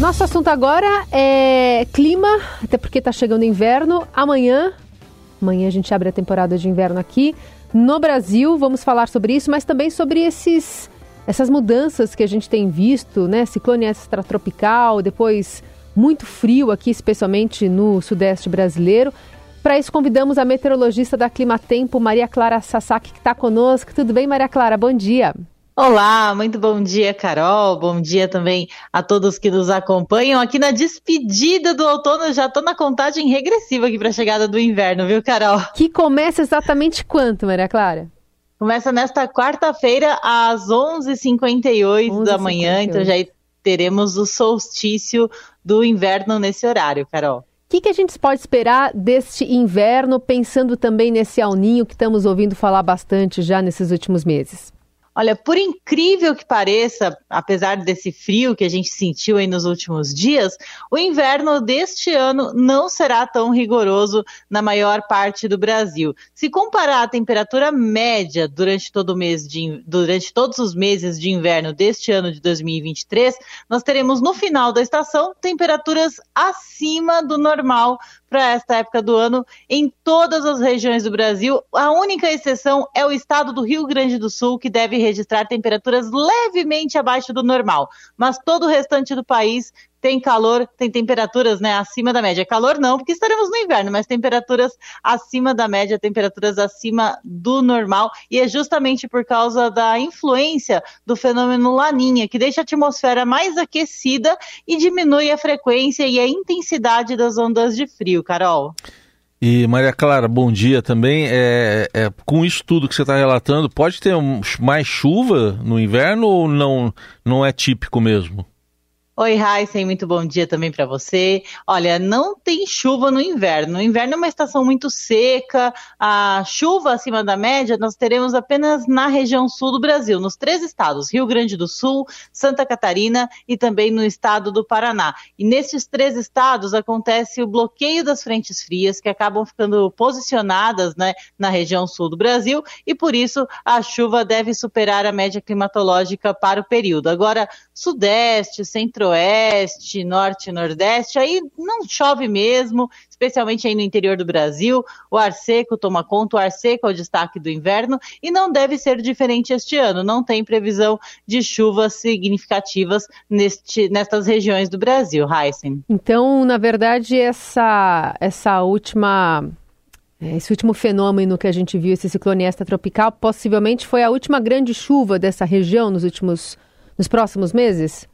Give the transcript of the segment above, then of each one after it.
Nosso assunto agora é clima, até porque está chegando inverno. Amanhã, amanhã a gente abre a temporada de inverno aqui no Brasil. Vamos falar sobre isso, mas também sobre esses, essas mudanças que a gente tem visto, né? Ciclone extratropical, depois muito frio aqui, especialmente no sudeste brasileiro. Para isso, convidamos a meteorologista da Clima Tempo, Maria Clara Sasaki, que está conosco. Tudo bem, Maria Clara? Bom dia. Olá, muito bom dia, Carol. Bom dia também a todos que nos acompanham aqui na despedida do outono. Já estou na contagem regressiva aqui para a chegada do inverno, viu, Carol? Que começa exatamente quanto, Maria Clara? Começa nesta quarta-feira às 11h58 11 da manhã, então já teremos o solstício do inverno nesse horário, Carol. O que, que, a gente pode esperar deste inverno, pensando também nesse alninho que estamos ouvindo falar bastante já nesses últimos meses? Olha, por incrível que pareça, apesar desse frio que a gente sentiu aí nos últimos dias, o inverno deste ano não será tão rigoroso na maior parte do Brasil. Se comparar a temperatura média durante todo mês de, durante todos os meses de inverno deste ano de 2023, nós teremos no final da estação temperaturas acima do normal para esta época do ano em todas as regiões do Brasil. A única exceção é o estado do Rio Grande do Sul, que deve registrar temperaturas levemente abaixo do normal. Mas todo o restante do país tem calor, tem temperaturas né, acima da média. Calor não, porque estaremos no inverno, mas temperaturas acima da média, temperaturas acima do normal. E é justamente por causa da influência do fenômeno Laninha, que deixa a atmosfera mais aquecida e diminui a frequência e a intensidade das ondas de frio, Carol. E Maria Clara, bom dia também. É, é com isso tudo que você está relatando, pode ter mais chuva no inverno ou não, não é típico mesmo? Oi, Heisen, muito bom dia também para você. Olha, não tem chuva no inverno. No inverno é uma estação muito seca, a chuva acima da média nós teremos apenas na região sul do Brasil, nos três estados, Rio Grande do Sul, Santa Catarina e também no estado do Paraná. E nesses três estados acontece o bloqueio das frentes frias que acabam ficando posicionadas né, na região sul do Brasil e por isso a chuva deve superar a média climatológica para o período. Agora, sudeste, centro centro-oeste, norte e nordeste, aí não chove mesmo, especialmente aí no interior do Brasil. O ar seco toma conta, o ar seco é o destaque do inverno e não deve ser diferente este ano. Não tem previsão de chuvas significativas neste, nestas regiões do Brasil, Heisen. Então, na verdade, essa, essa última esse último fenômeno que a gente viu, esse ciclone extratropical, possivelmente foi a última grande chuva dessa região nos últimos, nos próximos meses?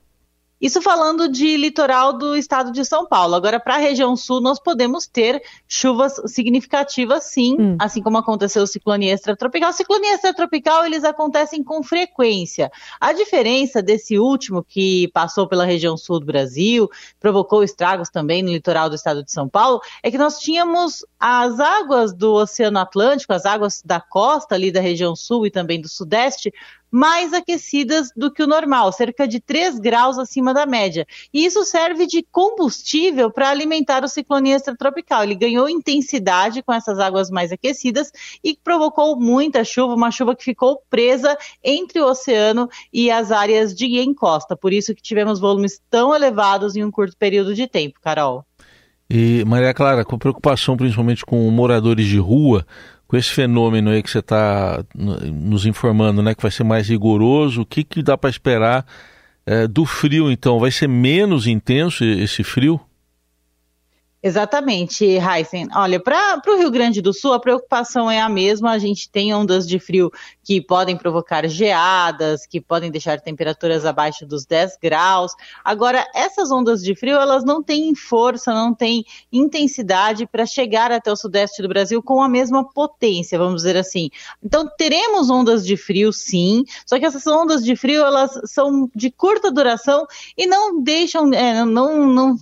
Isso falando de litoral do estado de São Paulo. Agora, para a região sul, nós podemos ter chuvas significativas, sim, hum. assim como aconteceu o ciclone extratropical. O ciclone extratropical, eles acontecem com frequência. A diferença desse último, que passou pela região sul do Brasil, provocou estragos também no litoral do estado de São Paulo, é que nós tínhamos as águas do Oceano Atlântico, as águas da costa ali da região sul e também do sudeste, mais aquecidas do que o normal, cerca de 3 graus acima da média. E isso serve de combustível para alimentar o ciclone extratropical. Ele ganhou intensidade com essas águas mais aquecidas e provocou muita chuva, uma chuva que ficou presa entre o oceano e as áreas de encosta. Por isso que tivemos volumes tão elevados em um curto período de tempo, Carol. E Maria Clara, com preocupação principalmente com moradores de rua, com esse fenômeno aí que você está nos informando, né, que vai ser mais rigoroso, o que, que dá para esperar é, do frio, então? Vai ser menos intenso esse frio? Exatamente, Heisen. Olha, para o Rio Grande do Sul, a preocupação é a mesma. A gente tem ondas de frio que podem provocar geadas, que podem deixar temperaturas abaixo dos 10 graus. Agora, essas ondas de frio, elas não têm força, não têm intensidade para chegar até o sudeste do Brasil com a mesma potência, vamos dizer assim. Então, teremos ondas de frio, sim, só que essas ondas de frio, elas são de curta duração e não deixam, é, não, não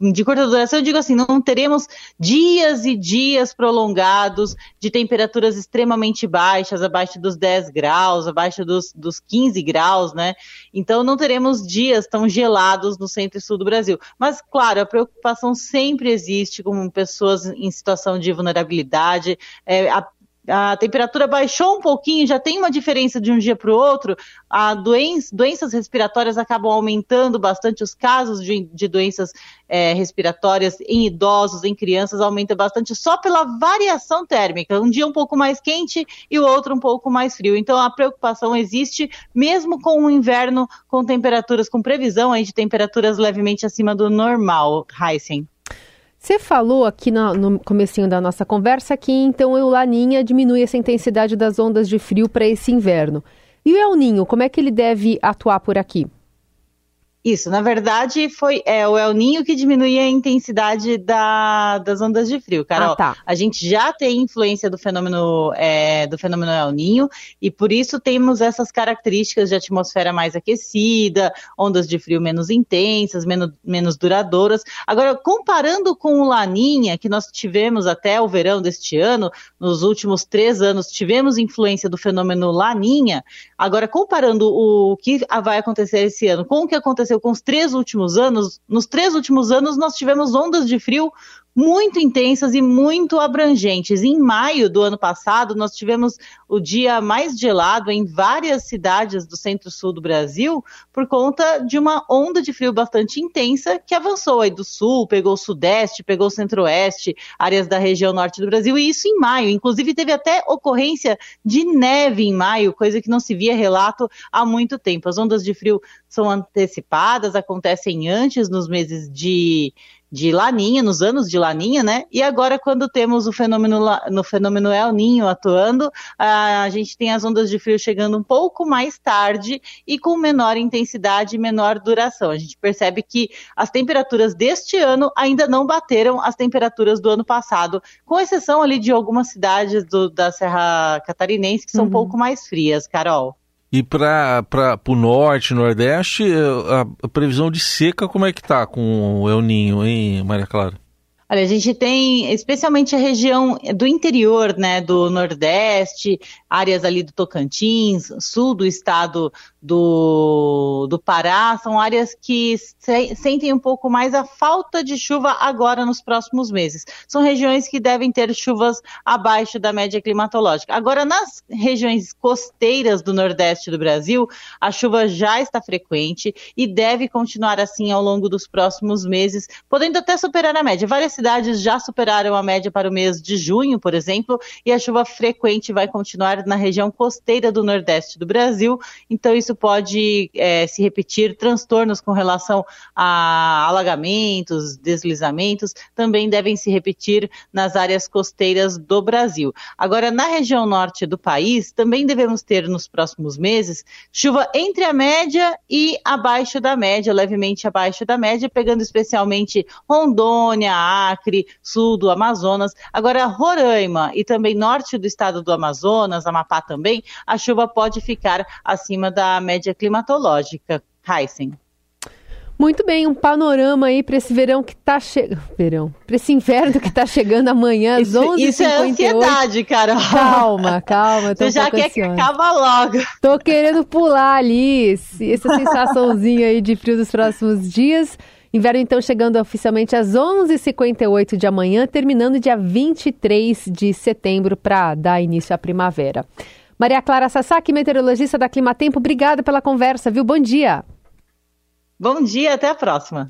de curta duração, eu digo assim, não teremos dias e dias prolongados de temperaturas extremamente baixas, abaixo dos 10 graus, abaixo dos, dos 15 graus, né? Então não teremos dias tão gelados no centro e sul do Brasil. Mas, claro, a preocupação sempre existe com pessoas em situação de vulnerabilidade, é, a a temperatura baixou um pouquinho, já tem uma diferença de um dia para o outro, a doença, doenças respiratórias acabam aumentando bastante, os casos de, de doenças é, respiratórias em idosos, em crianças, aumenta bastante só pela variação térmica. Um dia um pouco mais quente e o outro um pouco mais frio. Então a preocupação existe, mesmo com o inverno com temperaturas, com previsão aí de temperaturas levemente acima do normal, Heisen. Você falou aqui no, no comecinho da nossa conversa que então o Laninha diminui essa intensidade das ondas de frio para esse inverno. E o El Ninho, como é que ele deve atuar por aqui? Isso, na verdade, foi é, o El Ninho que diminuía a intensidade da, das ondas de frio, Carol. Ah, tá. A gente já tem influência do fenômeno é, do fenômeno El Ninho e por isso temos essas características de atmosfera mais aquecida, ondas de frio menos intensas, menos, menos duradouras. Agora, comparando com o Laninha, que nós tivemos até o verão deste ano, nos últimos três anos tivemos influência do fenômeno Laninha. Agora, comparando o que vai acontecer esse ano com o que aconteceu aconteceu com os três últimos anos, nos três últimos anos nós tivemos ondas de frio muito intensas e muito abrangentes. Em maio do ano passado, nós tivemos o dia mais gelado em várias cidades do centro-sul do Brasil por conta de uma onda de frio bastante intensa que avançou aí do sul, pegou o sudeste, pegou o centro-oeste, áreas da região norte do Brasil, e isso em maio. Inclusive, teve até ocorrência de neve em maio, coisa que não se via relato há muito tempo. As ondas de frio são antecipadas, acontecem antes nos meses de de Laninha, nos anos de Laninha, né? E agora, quando temos o fenômeno, no fenômeno El Ninho atuando, a gente tem as ondas de frio chegando um pouco mais tarde e com menor intensidade e menor duração. A gente percebe que as temperaturas deste ano ainda não bateram as temperaturas do ano passado, com exceção ali de algumas cidades do, da Serra Catarinense que são uhum. um pouco mais frias, Carol. E para o norte, nordeste, a, a, previsão de seca, como é que tá com o El Ninho, hein, Maria Clara? Olha, a gente tem especialmente a região do interior, né, do Nordeste, áreas ali do Tocantins, sul do estado do, do Pará, são áreas que se, sentem um pouco mais a falta de chuva agora nos próximos meses. São regiões que devem ter chuvas abaixo da média climatológica. Agora, nas regiões costeiras do Nordeste do Brasil, a chuva já está frequente e deve continuar assim ao longo dos próximos meses, podendo até superar a média. Várias cidades já superaram a média para o mês de junho, por exemplo, e a chuva frequente vai continuar na região costeira do Nordeste do Brasil. Então, isso pode é, se repetir. Transtornos com relação a alagamentos, deslizamentos, também devem se repetir nas áreas costeiras do Brasil. Agora, na região norte do país, também devemos ter nos próximos meses chuva entre a média e abaixo da média, levemente abaixo da média, pegando especialmente Rondônia, Acre, sul do Amazonas. Agora, Roraima e também norte do estado do Amazonas, Amapá também, a chuva pode ficar acima da média climatológica. Heisen. Muito bem, um panorama aí para esse verão que está chegando. Verão. Para esse inverno que está chegando amanhã às 11h58. Isso é ansiedade, cara. Calma, calma. Você já quer que acabe logo. Tô querendo pular ali essa sensaçãozinha aí de frio dos próximos dias. Inverno então chegando oficialmente às 11h58 de amanhã, terminando dia 23 de setembro para dar início à primavera. Maria Clara Sasaki, meteorologista da Climatempo, obrigada pela conversa, viu? Bom dia. Bom dia, até a próxima.